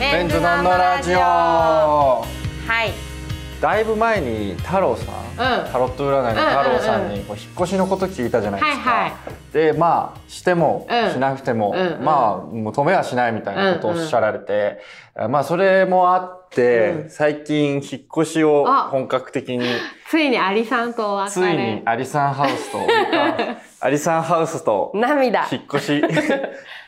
メンズノンノラジオ。はい。だいぶ前に太郎さん、うん。タロット占いの太郎さんうんうんにこう引っ越しのこと聞いたじゃないですか。はいはい。でまあしても、うん。しなくても、うんうんまあもう止めはしないみたいなことをおっしゃられて、まあそれもあって、うん。最近引っ越しをあ。本格的についにアリさんとお別ついにれアリサンハウスと アリサンハウスと涙。引っ越し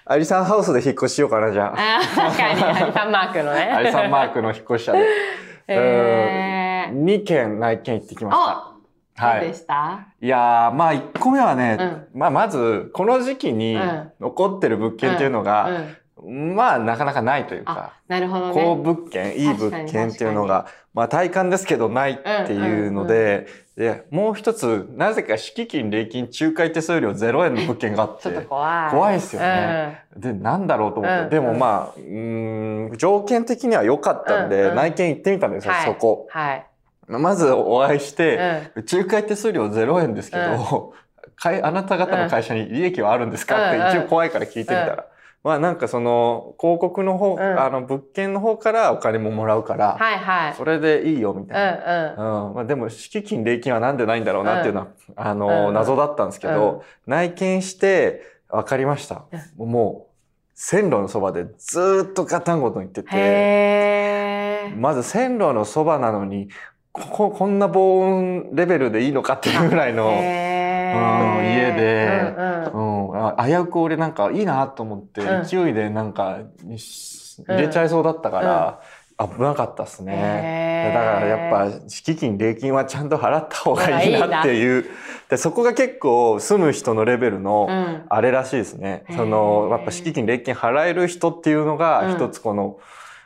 アリサンハウスで引っ越ししようかなじゃあ。あー確かにアリさんマークのね。アリサンマークの引っ越し者で。えー、2軒内見行ってきました。どうでした、いやーまあ1個目はね、うまあまずこの時期にうん。残ってる物件っていうのが、うん、まあなかなかないというあか、なるほど高ね物件、いい物件っていうのが、まあ体感ですけどないっていうので、で、もう一つ、なぜか敷金、礼金、仲介手数料0円の物件があって、ちょっと怖い。怖いですよね、で、なんだろうと思って、うんでもまあ、うーん、条件的には良かったんで、うんうん。内見行ってみたんですよ、はい。そこ。はい、まずお会いして、うん。仲介手数料0円ですけど、かいあなた方の会社に利益はあるんですかってうんうん。一応怖いから聞いてみたら、まあなんかその広告の方、ん。あの物件の方からお金ももらうから、はいはい。それでいいよみたいな。うんうん。まあ、でも敷金礼金はなんでないんだろうなっていうのは、あの、うんうん。謎だったんですけど、内見して分かりました。もう線路のそばでずーっとガタンゴトン言ってうんて、まず線路のそばなのに、ここ、こんな防音レベルでいいのかっていうぐらいの、へうんー家でうんうんうん、あ危うく俺なんかいいなと思って、うん。勢いでなんかし入れちゃいそうだったから、危なかったっすね。へー。だからやっぱ敷金礼金はちゃんと払った方がいいなっていう。でそこが結構住む人のレベルのうん。あれらしいですね。へー。そのやっぱ敷金礼金払える人っていうのがうん。一つこの、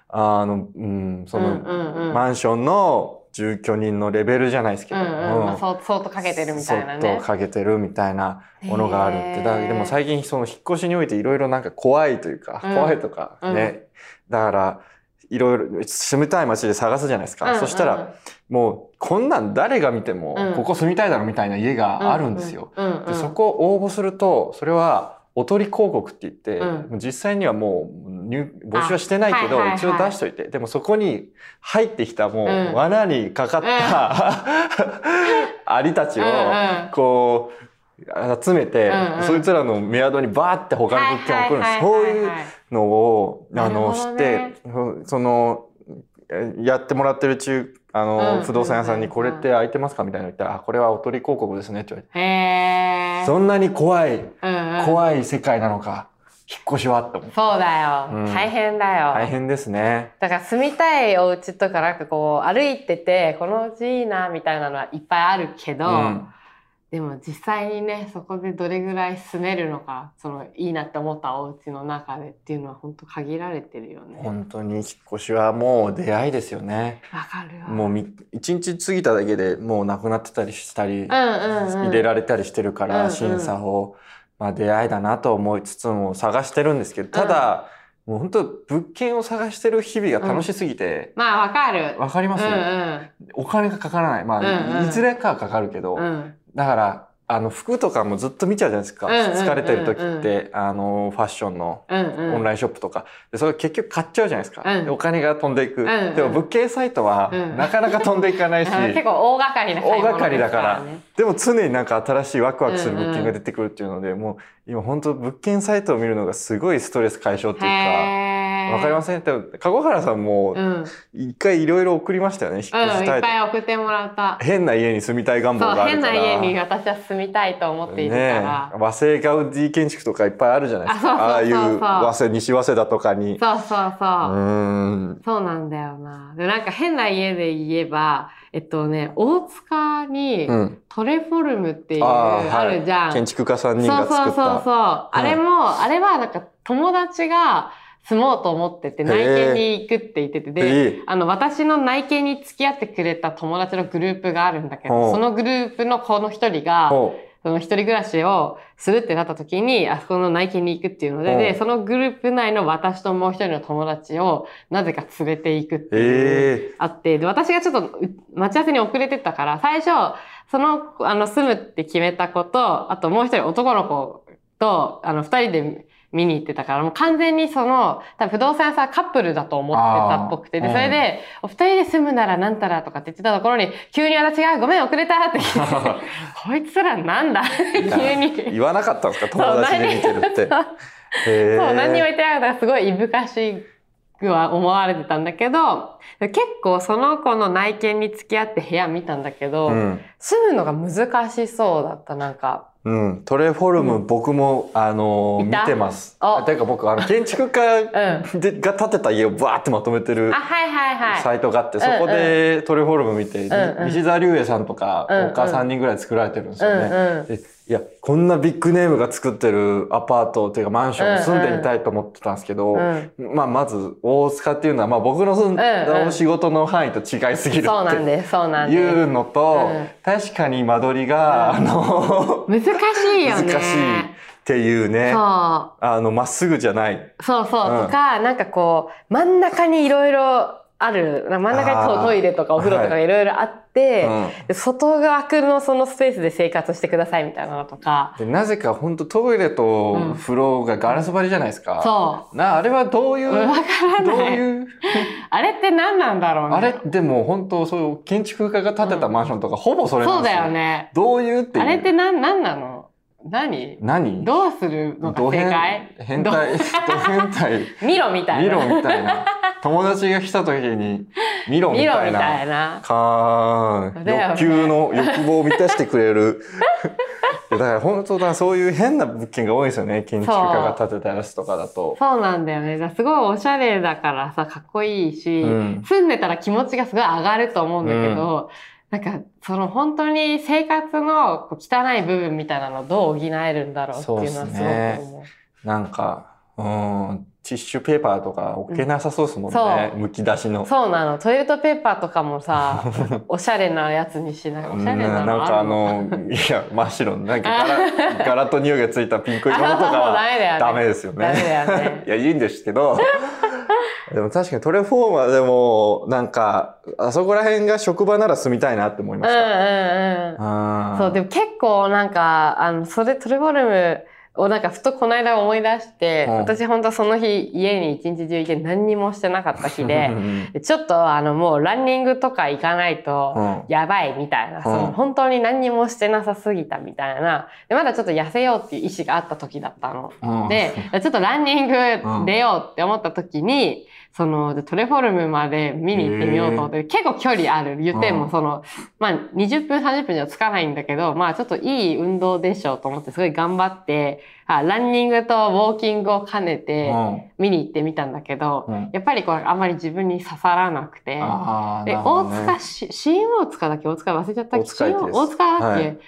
あの、うん、その、うんうんうん。マンションの住居人のレベルじゃないですけど、うんうん。まあ、そうそうとかけてるみたいなそっねとかけてるみたいなものがあるって。だでも最近その引っ越しにおいていろいろなんか怖いというか、うん。怖いとかね。だから、いろいろ住みたい街で探すじゃないですか。うんそしたら、もうこんなん誰が見てもうん。ここ住みたいだろみたいな家があるんですよ。うんうんうん。でそこを応募すると、それはおとり広告って言って、うん。実際にはもう入募集はしてないけど、あはいはいはい一応出しといて、でもそこに入ってきたもう、うん。罠にかかった、アリたちを、うんうん。こう、集めて、うんうん。そいつらのメアドにバーって他の物件を送るそうはいうのを、あの、ねて、その、えやってもらってる中、あの、うん不動産屋さんにうんこれって空いてますか？みたいなの言ったら、あ、これはおとり広告ですね。って言われて。そんなに怖い、うんうん怖い世界なのか、引っ越しはって思って。そうだよ、うん大変だよ大変ですね。だから住みたいお家とかなんかこう歩いててこのうちいいなみたいなのはいっぱいあるけど、うん。でも実際にねそこでどれぐらい住めるのかそのいいなって思ったお家の中でっていうのは本当限られてるよね。本当に引っ越しはもう出会いですよね。わかるわ。もうみ一日過ぎただけでもうなくなってたりしたり、うんうんうん、入れられたりしてるから、うんうん審査を、まあ、出会いだなと思いつつも探してるんですけどただ、もう本当物件を探してる日々が楽しすぎて、まあわかる。わかります、うんうん。お金がかからない。まあ、うんうん。いずれかはかかるけど、うん。だからあの服とかもずっと見ちゃうじゃないですか、うんうんうんうん。疲れてる時ってあのファッションのオンラインショップとか。でそれ結局買っちゃうじゃないですか、うん。でお金が飛んでいく、んうん。でも物件サイトはうん。なかなか飛んでいかないし、うん。結構大掛かりな大掛かりだから。でも常になんか新しいワクワクする物件が出てくるっていうので、もう今本当物件サイトを見るのがすごいストレス解消っていうか、わかりませんでも籠原さんもうん、うん、一回いろいろ送りましたよね、引っ越しいたいとっぱい送ってもらった。変な家に住みたい願望そうがあるから。変な家に私は住みたいと思っているかねら。和製ガウディ建築とかいっぱいあるじゃないですか。ああいう和製、西早稲田とかに。そうそうそう。うーん。そうなんだよな。で、なんか変な家で言えば、えっとね、大塚にうん。トレフォルムっていう、あーはいあるじゃん。建築家3人そうが作った。そうそうそう。あれも、あれはなんか友達が住もうと思ってて、内見に行くって言ってて、で、で、あの、私の内見に付き合ってくれた友達のグループがあるんだけど、そのグループの子の一人が、ほその一人暮らしをするってなった時に、あそこの内見に行くっていうので、う。んで、そのグループ内の私ともう一人の友達をなぜか連れて行くってう。いう、え。あって、で、私がちょっとう待ち合わせに遅れてったから、最初、その、あの、住むって決めた子と、あともう一人男の子と、あの、二人で見に行ってたから、もう完全にその、多分不動産屋さんカップルだと思ってたっぽくて、で、それで、お二人で住むならなんたらとかって言ってたところに、急に私がごめん遅れたって聞いて、こいつらなんだ急に。言わなかったんですか友達で見てるって。そう、何にも言ってなかったすごいいぶかしくは思われてたんだけど、結構その子の内見に付き合って部屋見たんだけど、うん。住むのが難しそうだった、なんか。うん。トレフォルム、僕も、あのー見てます。あてか僕、あの、建築家 うん。でが建てた家をバーってまとめてるあ、はいはいはい。サイトがあって、そうんうんこでトレフォルム見て、うんうん西澤隆英さんとか、うんうん他3人ぐらい作られてるんですうんよね。うん。でいや、こんなビッグネームが作ってるアパートっていうかマンションに住んでみたいと思ってたんですけど、うん。まあ、まず大塚っていうのは、まあ僕の住んうんうん。だお仕事の範囲と違いすぎるってそうなんです、そうなんです。いうのと、うん。確かに間取りが、うん。あの、難しいよね。難しいっていうね、そう。あの、まっすぐじゃない。そうそう、うん。とか、なんかこう、真ん中にいろいろある、真ん中にトトイレとかお風呂とかはいいろいろあって、うんで外枠のそのスペースで生活してくださいみたいなのとか、でなぜか本当トイレと風呂がガラス張りじゃないですか。そな、あれはどういう、う。わからどうない。いう、あれって何なんだろうね。あれでも本当そういう建築家が建てたマンションとかほぼそれなんそうですよ。だよね。どういうっていう。あれって何、何なの？何？何？どうするのが正解？変態、ド 変態、見ろみたい見な。ろみたいな。友達が来た時に、見ろみたいな。か欲求の、欲望を満たしてくれる。だから本当だ、そういう変な物件が多いですよね。建築家が建てたやつとかだと。そうなんだよね。だすごいおしゃれだからさ、かっこいいし、うん住んでたら気持ちがすごい上がると思うんだけど、なんか、その本当に生活の汚い部分みたいなのをどう補えるんだろうっていうのはすごくそうっすね思う。なんか、うん、ティッシュペーパーとか置けなさそうですもんね。そうむき出しの。そうなの。トイレットペーパーとかもさ、おしゃれなやつにしない。おしゃれなの？うんなんかあるの、いや、真っ白の、なんか柄、柄と匂いがついたピンク色のとかダはメですよね。ダメだよね いや、いいんですけど、でも確かにトレフォーマーでも、なんか、あそこら辺が職場なら住みたいなって思いました。うんうんうん。そう、でも結構なんか、あの、それ、トレフォルムをなんかふとこの間思い出して、うん私本当その日家に一日中いて何にもしてなかった日でちょっとあのもうランニングとか行かないとうん。やばいみたいな、そのうん本当に何にもしてなさすぎたみたいな、でまだちょっと痩せようっていう意思があった時だったの。うん。で、ちょっとランニング出ようって思った時に、その、でトレフォルムまで見に行ってみようと思って、結構距離ある。言ってうん。もその、まあ20分30分じゃつかないんだけど、まあちょっといい運動でしょうと思ってすごい頑張って、あランニングとウォーキングを兼ねてうん。見に行ってみたんだけど、うん。やっぱりこれあんまり自分に刺さらなくて、で、ね。塚し、新大塚だっけ？大塚忘れちゃったっけ？大塚だっけ、はい。結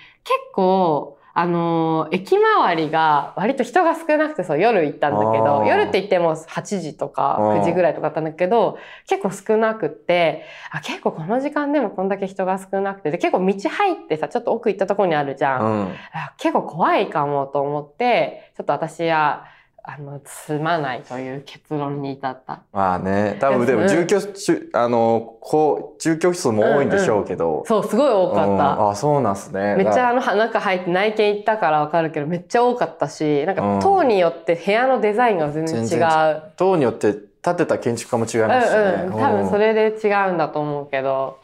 構、あのー駅周りが割と人が少なくてそう夜行ったんだけあどー。夜って言っても8時とかうん。9時ぐらいとかだったんだけど結構少なくってあ結構この時間でもこんだけ人が少なくてで結構道入ってさちょっと奥行ったところにあるじゃん、うん。あ結構怖いかもと思ってちょっと私はあの住まないという結論に至った。まあね、多分でもうん住居室、あの、こう、住居室も多いんでしょうけど。そうすごい多かった。うんあ、そうなんすね。めっちゃだあの中入って内見行ったからわかるけどめっちゃ多かったしなんうんか棟によって部屋のデザインが全然違う。棟によって建てた建築家も違いますしね。うんうん、多分それで違うんだと思うけど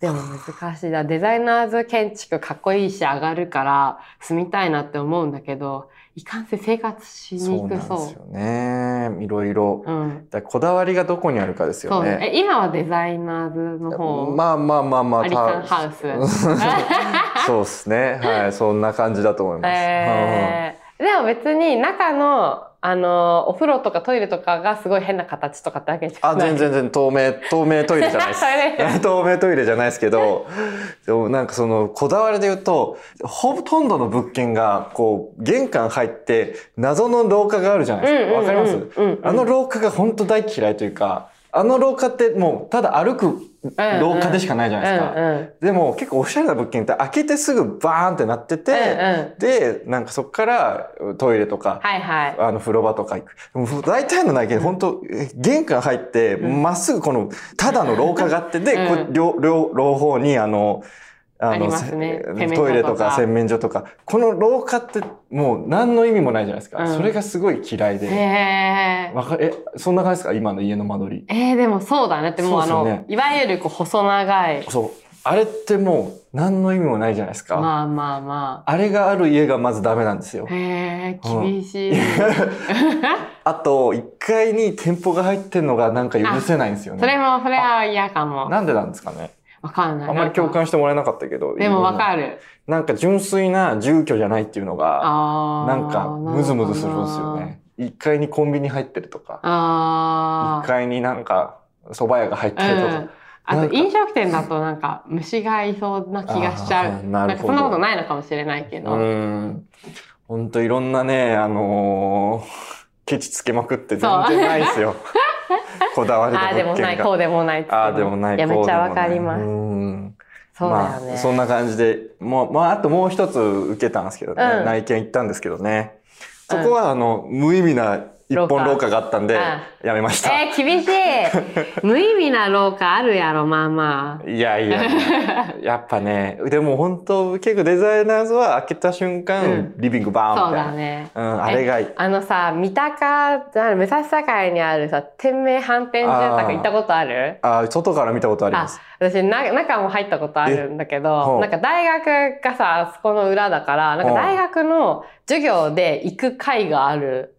でも難しいだデザイナーズ建築かっこいいし上がるから住みたいなって思うんだけどいかんせん生活しにくそう。ですよね。いろいろ。うん、だこだわりがどこにあるかですそうよね。ねえ今はデザイナーズの方、まあまあまあまあ。アリさんたハウス。そうですね。はい。そんな感じだと思います。えーでも別に中の、あの、お風呂とかトイレとかがすごい変な形とかってわけじゃあ、ない。全然全然透明、透明トイレじゃないです。透明トイレじゃないですけど、でもなんかその、こだわりで言うと、ほとんどの物件が、こう、玄関入って、謎の廊下があるじゃないですか。わかります？うんうんうんあの廊下が本当大嫌いというか、あの廊下ってもう、ただ歩く廊下でしかないじゃないですか。うんうんでも結構おしゃれな物件って開けてすぐバーンってなってて、うんうんで、なんかそこからトイレとか、はいはい。あの風呂場とか行く。でも大体の内見、本当え玄関入って、まっすぐこの、ただの廊下があって、で、こうん両、両、両方にあの、あありますねトイレとか洗面所とか、この廊下ってもう何の意味もないじゃないですか。うんそれがすごい嫌いへで。え。わかえ、そんな感じですか？今の家の間取り。えー、でもそうだね。ってもうあの、いわゆるこう細長い。そう。あれってもう何の意味もないじゃないですか。まあまあまあれがある家がまずダメなんですよあ。。へえ、厳しい。あと、1階に店舗が入ってんのがなんか許せないんですよね。それも、それは嫌かも。なんでなんですかねわかんない。あんまり共感してもらえなかったけど。でもわる。かる。なんか純粋な住居じゃないっていうのが。なんかムズムズするんですよね。1階にコンビニ入ってるとか、ああ。1階になんか蕎麦屋が入ってるとか。うん。あと飲食店だとなんか虫がいそうな気がしちゃう。なるほどんかそんなことないのかもしれないけうど。ん。ほんといろんなね、あのーケチつけまくって全然ないですよ。こだわりのああでもない。こうでもないああでもない。いや、めっちゃわかります。うんそうだよまあ、ね。そんな感じで、もう、まあ、あともう一つ受けたんですけどね、うん内見行ったんですけどね。そこは、あの、無意味な一本廊下があったんで、やめました。えー、厳しい。無意味な廊下あるやろ、まあまあ。いやいや、やっぱね、でも本当、結構デザイナーズは開けた瞬間、うんリビングバーンそうみたいな。だね。うん、あれがいい。あのさ、三鷹、武蔵境にあるさ、天明反転住宅行ったことある？あー外から見たことあります。私な、中も入ったことあるんだけほど、うなんか大学がさ、あそこの裏だから、なんか大学の授業で行く会がある。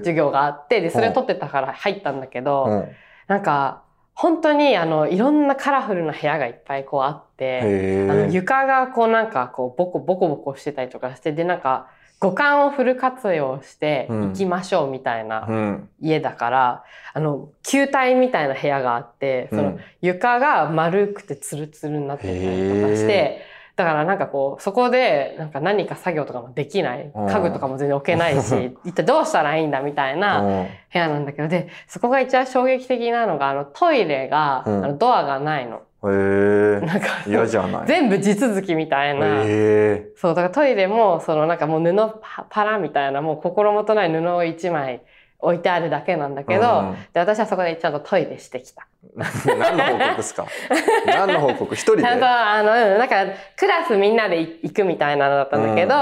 授業があって、で、それ取ってたから入ったんだけど、うん。なんか、本当にあの、いろんなカラフルな部屋がいっぱいこうあって、へあのえ。床がこうなんかこうボコボコボコしてたりとかして、でなんか五感をフル活用してうん。行きましょうみたいなうん。家だから、あの、球体みたいな部屋があって、そのうん。床が丸くてツルツルになってたりとかして、だからなんかこう、そこでなんか何か作業とかもできない、うん家具とかも全然置けないし、一体どうしたらいいんだみたいなうん部屋なんだけど、で、そこが一番衝撃的なのが、あのトイレが、うんあのドアがないの。へえ。なんか、嫌じゃない？全部地続きみたいな。そう、だからトイレも、そのなんかもう布パパラみたいな、もう心もとない布を一枚置いてあるだけなんだけど、うんで、私はそこでちゃんとトイレしてきた。何の報告ですか？何の報告？一人で？ちゃんと、あの、うん、なんか、クラスみんなで行くみたいなのだったんだけど、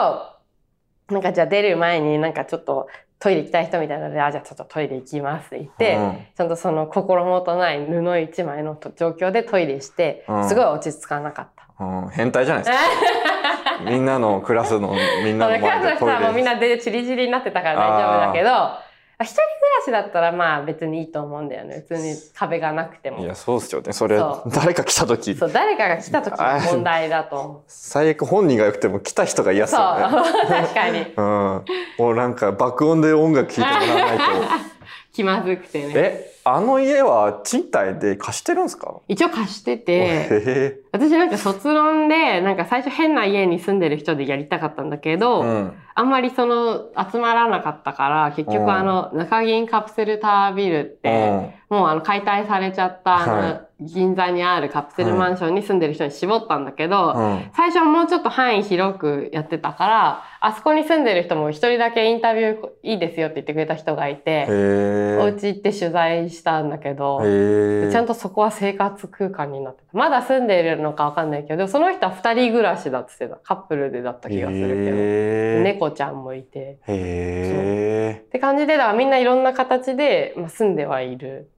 なんかじゃあ出る前になんかちょっとトイレ行きたい人みたいなので、あ、じゃあちょっとトイレ行きますって言って、うんちゃんとその心もとない布一枚のと状況でトイレしてう、んすごい落ち着かなかった。うん、変態じゃないですか。みんなのクラスのみんなのクラスの前でトイ人はもうみんレ。なでチリチリになってたから大丈夫だけど、あ一人暮らしだったらまあ別にいいと思うんだよね。普通に壁がなくても。いや、そうっすよね。それそ、誰か来た時、そう、誰かが来た時の問題だと。最悪本人が良くても来た人が嫌っすそう、よね。確かに。うん。もうなんか爆音で音楽聴いてもらわないと。気まずくてね。え、あの家は賃貸で貸してるんですか？一応貸してへて、え。私なんか卒論で、なんか最初変な家に住んでる人でやりたかったんだけど、うん。あんまりその集まらなかったから、結うん局あの中銀カプセルタワービルって、もうあの解体されちゃったあの、は銀座にあるカプセルマンションに住んでる人に絞ったんだけど。最初はもうちょっと範囲広くやってたから、あそこに住んでる人も一人だけインタビューいいですよって言ってくれた人がいて。お家行って取材したんだけど。ちゃんとそこは生活空間になってた。まだ住んでいるのかわかんないけど、その人は二人暮らしだっってた。カップルでだった気がするけど。猫ちゃんもいて。へえ。って感じで、だからみんないろんな形で、まあ、住んではいる。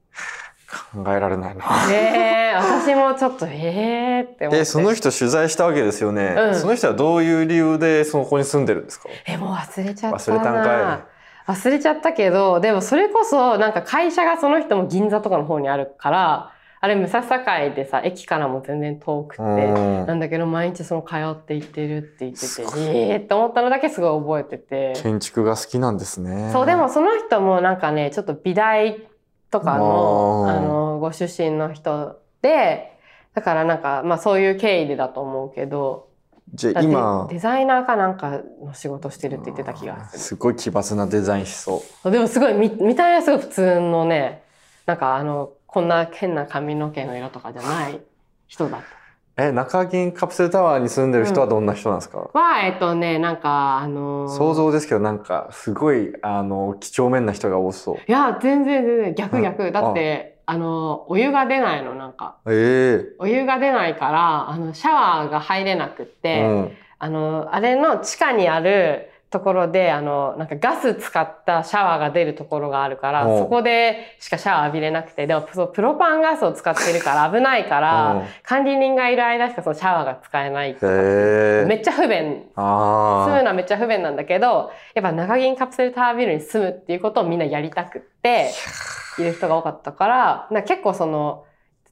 考えられないな。ねえ、私もちょっと、ええって思って。え、その人取材したわけですよね。うんその人はどういう理由でそこに住んでるんですか？え、もう忘れちゃったな。忘れたんか忘れちゃったけど、でもそれこそ、なんか会社がその人も銀座とかの方にあるから、あれ、武蔵境でさ、駅からも全然遠くて、うんなんだけど、毎日その通って行ってるって言ってて、ええって思ったのだけすごい覚えてて。建築が好きなんですね。そう、でもその人もなんかね、ちょっと美大とかの、あの、ご出身の人で、だからなんか、まあそういう経緯でだと思うけど、じゃ今デ、ザイナーかなんかの仕事してるって言ってた気がする。すごい奇抜なデザインしそう。でもすごい見、見た目はすごい普通のね、なんかあの、こんな変な髪の毛の色とかじゃない人だった。え、中銀カプセルタワーに住んでる人はどんな人なんですか、は、えっとね、なんか、あのー想像ですけど、なんか、すごい、あの、几帳面な人が多そう。いや、全然全然、逆うん逆。だって、あの、お湯が出ないの、なんか。えお湯が出ないから、あの、シャワーが入れなくっえて、うん。あの、あれの地下にあるところで、あの、なんかガス使ったシャワーが出るところがあるから、うんそこでしかシャワー浴びれなくて、でもそうプロパンガスを使ってるから 危ないから、うん管理人がいる間しかそのシャワーが使えないとか。めっちゃ不便。住むあのはめっちゃ不便なんだけど、やっぱ長銀カプセルタワービルに住むっていうことをみんなやりたくって、いる人が多かったから、な結構その、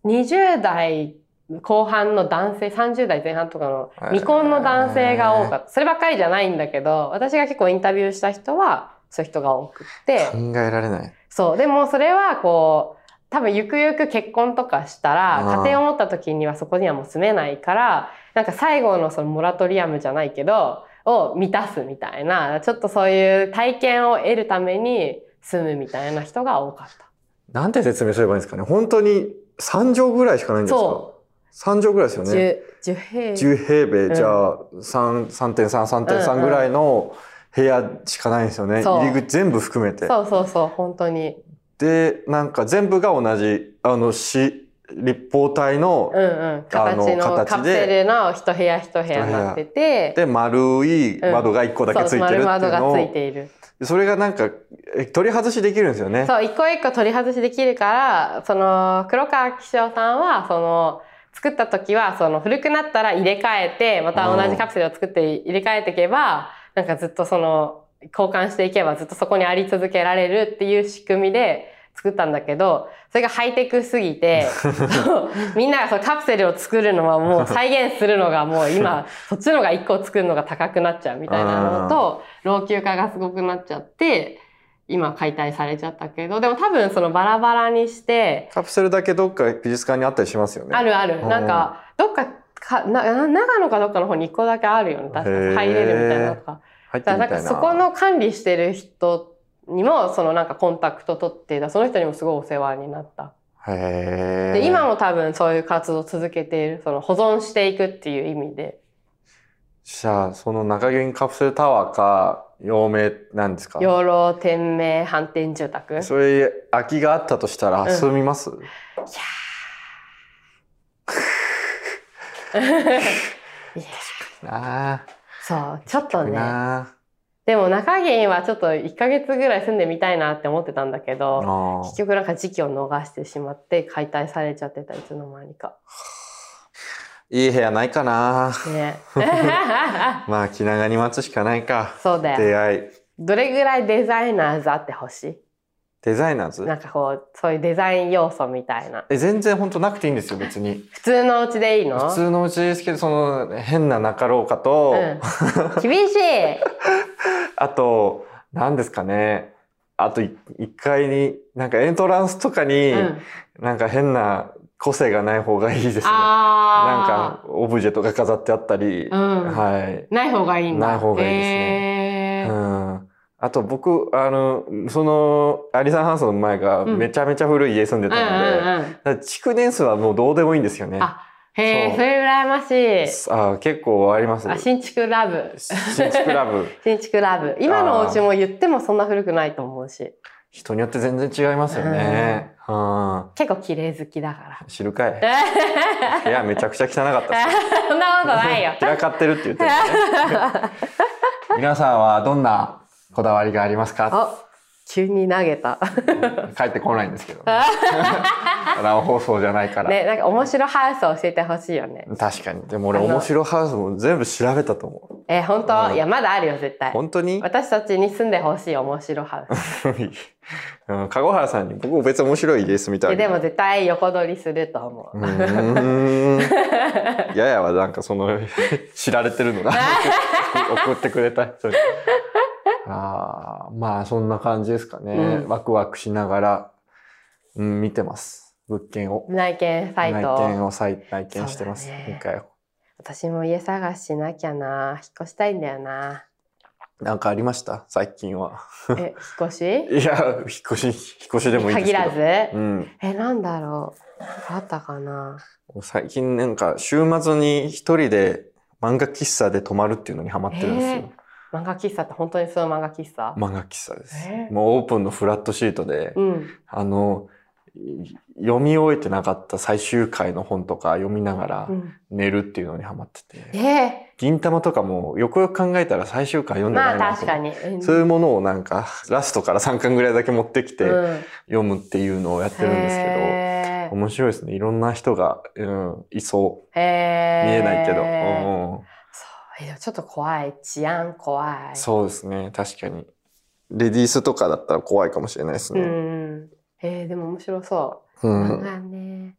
20代後半の男性、30代前半とかの未婚の男性が多かった。そればっかりじゃないんだけど、私が結構インタビューした人は、そういう人が多くってあ。、考えられない。そう。でもそれはこう、多分ゆくゆく結婚とかしたら、うん家庭を持った時にはそこにはもう住めないから、なんか最後のそのモラトリアムじゃないけど、を満たすみたいな、ちょっとそういう体験を得るために住むみたいな人が多かった。なんて説明すればいいんですかね。本当に3畳ぐらいしかないんですか？そ ?3 畳ぐらいですよう。ね。10、10平10平米、うんじゃあ3 3.3、うん3.3うんぐらいの部屋しかないんですよね。そう入り口全部含めて。そうそうそう、本当に。で、なんか全部が同じ、あの、市、立方体の、うんうん。形のカプセルの一部屋一部屋になってて、で、丸い窓が1個だけついてるっていうそう丸窓がついている。それがなんか、え取り外しできるんですよね。そう、一個一個取り外しできるから、その、黒川紀章さんは、その、作った時は、その、古くなったら入れ替えて、また同じカプセルを作って入れ替えていけば、なんかずっとその、交換していけばずっとそこにあり続けられるっていう仕組みで作ったんだけど、それがハイテクすぎて、みんながそのカプセルを作るのはもう再現するのがもう今、そっちのが一個作るのが高くなっちゃうみたいなのと、老朽化がすごくなっちゃって、今解体されちゃったけど、でも多分そのバラバラにして、カプセルだけどっか美術館にあったりしますよね。あるある。うんなんか、どっかかな、長野かどっかの方に一個だけあるよね。確か入れるみたいなのが。入ってだからな。なんかそこの管理してる人にも、そのなんかコンタクト取ってた、その人にもすごいお世話になった。へーで、今も多分そういう活動を続けている、その保存していくっていう意味で。じゃあ、その中銀カプセルタワーか、陽明なんですか？養老天命反転住宅。それ、空きがあったとしたらうん。住みます、いや なあそう、ちょっとね。なでも中銀はちょっと1ヶ月ぐらい住んでみたいなって思ってたんだけあど、あ結局なんか時期を逃してしまって解体されちゃってた、いつの間にか。いい部屋ないかなね。まあ気長に待つしかないかそうだよ。出会いどれぐらいデザイナーズあってほしデザイナーズ？いなんかこう、そういうデザイン要素みたいな。え全然本当なくていいんですよ別に普通のお家でいいの？普通のうちですけどその変な中廊下と、うん。厳しい あと何ですかねあとい一階になんかエントランスとかに、うん。なんか変な個性がない方がいいですねなんあかオブジェとか飾ってあったり、あ。うん。はいない方がいいんだ。ない方がいいですねう。んあと僕、あの、その、アリサンハウスの前がうんめちゃめちゃ古い家住んでたので、築年数はもうどうでもいいんですよね。あ、へえ、それ羨ましい。あ結構あります。あ、新築ラブ。新築ラブ。新築ラブ。今のお家も言ってもそんな古くないと思うし。人によって全然違いますよね。うん。結構綺麗好きだから。知るかい。部屋めちゃくちゃ汚かったですよ。そんなことないよ。散らかってるって言ってるね。皆さんはどんなこだわりがありますか？あ、急に投げた。帰ってこないんですけど、ね。生放送じゃないから。ね、なんか面白ハウスを教えてほしいよね。確かに。でも俺面白ハウスも全部調べたと思う。え、本当、うんいや、まだあるよ、絶対。本当に？私たちに住んでほしい面白ハウス。うん、籠原さんに僕別に面白い家住みたい。えでも絶対横取りすると思う。うーん。ややはなんかその、知られてるのが送ってくれた人に。ああ、まあそんな感じですかね。うんワクワクしながら、うん、見てます。物件を。内見サイ内ト。見を再内見してます。ね私も家探ししなきゃな。引っ越したいんだよな。なんかありました？最近は。え、引っ越し？いや、引っ越し、引っ越しでもいい。限らず？うん。え、なんだろう。あったかな？最近なんか週末に一人で漫画喫茶で泊まるっていうのにハマってるんですよ。漫画喫茶って本当にその漫画喫茶？漫画喫茶です。え？ーもうオープンのフラットシートで、うん。あの、読み終えてなかった最終回の本とか読みながらうん寝るっていうのにハマってて。え？え銀玉とかもよくよく考えたら最終回読んでまあないなと確かに。うんそういうものをなんかラストから3巻ぐらいだけ持ってきてうん読むっていうのをやってるんですけへど、面白いですね。いろんな人が、うん、いそう。ー見えないけど。ちょっと怖い。治安怖い。そうですね。確かに。レディースとかだったら怖いかもしれないですうね。ん。えー、でも面白そう。うん。漫画ね。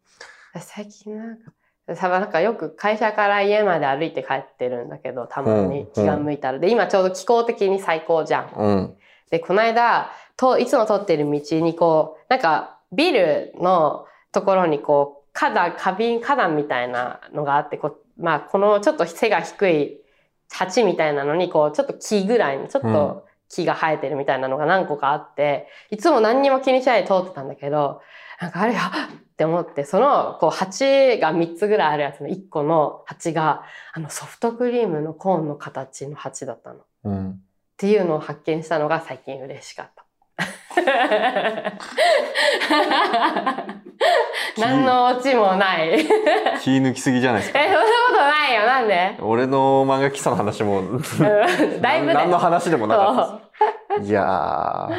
私最近なんか、多分なんかよく会社から家まで歩いて帰ってるんだけど、たまに気が向いたら。で、今ちょうど気候的に最高じゃん。うん。で、この間、といつも通ってる道にこう、なんかビルのところにこう、花壇、花瓶、花壇みたいなのがあって、こう、まあこのちょっと背が低い鉢みたいなのに、こう、ちょっと木ぐらいに、ちょっと木が生えてるみたいなのが何個かあって、いつも何にも気にしないで通ってたんだけど、なんかあれ、あっって思って、その、こう、鉢が3つぐらいあるやつの1個の鉢が、あの、ソフトクリームのコーンの形の鉢だったの。うん。っていうのを発見したのが最近嬉しかった。何のオチもない。え、気抜きすぎじゃないですか？そんなことないよ。なんで？俺の漫画喫茶の話も、うんだいぶね。何の話でもなかった。いや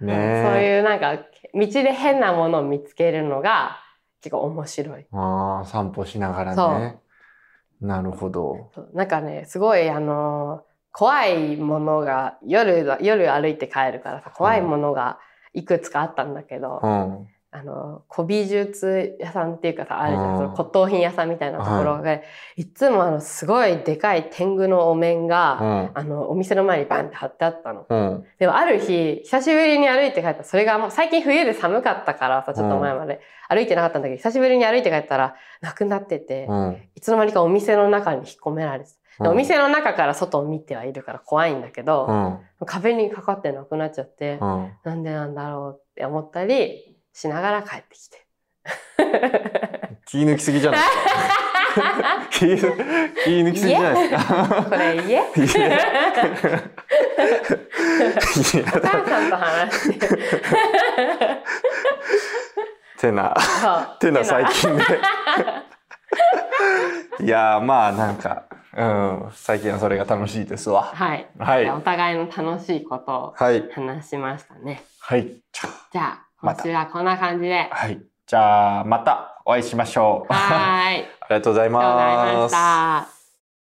ー、ねそうえ。いうなんか、道で変なものを見つけるのが結構面白い。ああ、散歩しながらね。なるほど。なんかね、すごいあのー怖いものが、夜だ、夜歩いて帰るからさ、怖いものがいくつかあったんだけど、うん。あの、古美術屋さんっていうかさ、あるじゃん、うんその骨董品屋さんみたいなところが、いつもあの、すごいでかい天狗のお面が、うん。あの、お店の前にバンって貼ってあったの。うん。でもある日、久しぶりに歩いて帰ったら、それがもう最近冬で寒かったからさ、ちょっと前まで歩いてなかったんだけど、久しぶりに歩いて帰ったら、なくなってて、うん。いつの間にかお店の中に引っ込められてお店の中から外を見てはいるから怖いんだけど、うん。壁にかかってなくなっちゃって、うん。なんでなんだろうって思ったりしながら帰ってきて。気抜きすぎじゃないですか。気気抜きすぎじゃないですか。これ家お母さんと話してる。てな、てな最近で。いやーまあなんか、うん、最近はそれが楽しいですわ。はい。はい。お互いの楽しいことをはい。話しましたね。はい。じゃじゃあ、今週はこんな感じであ。はい。じゃあ、またお会いしましょう。はーい。ありがとうございありがとうございまま。すした。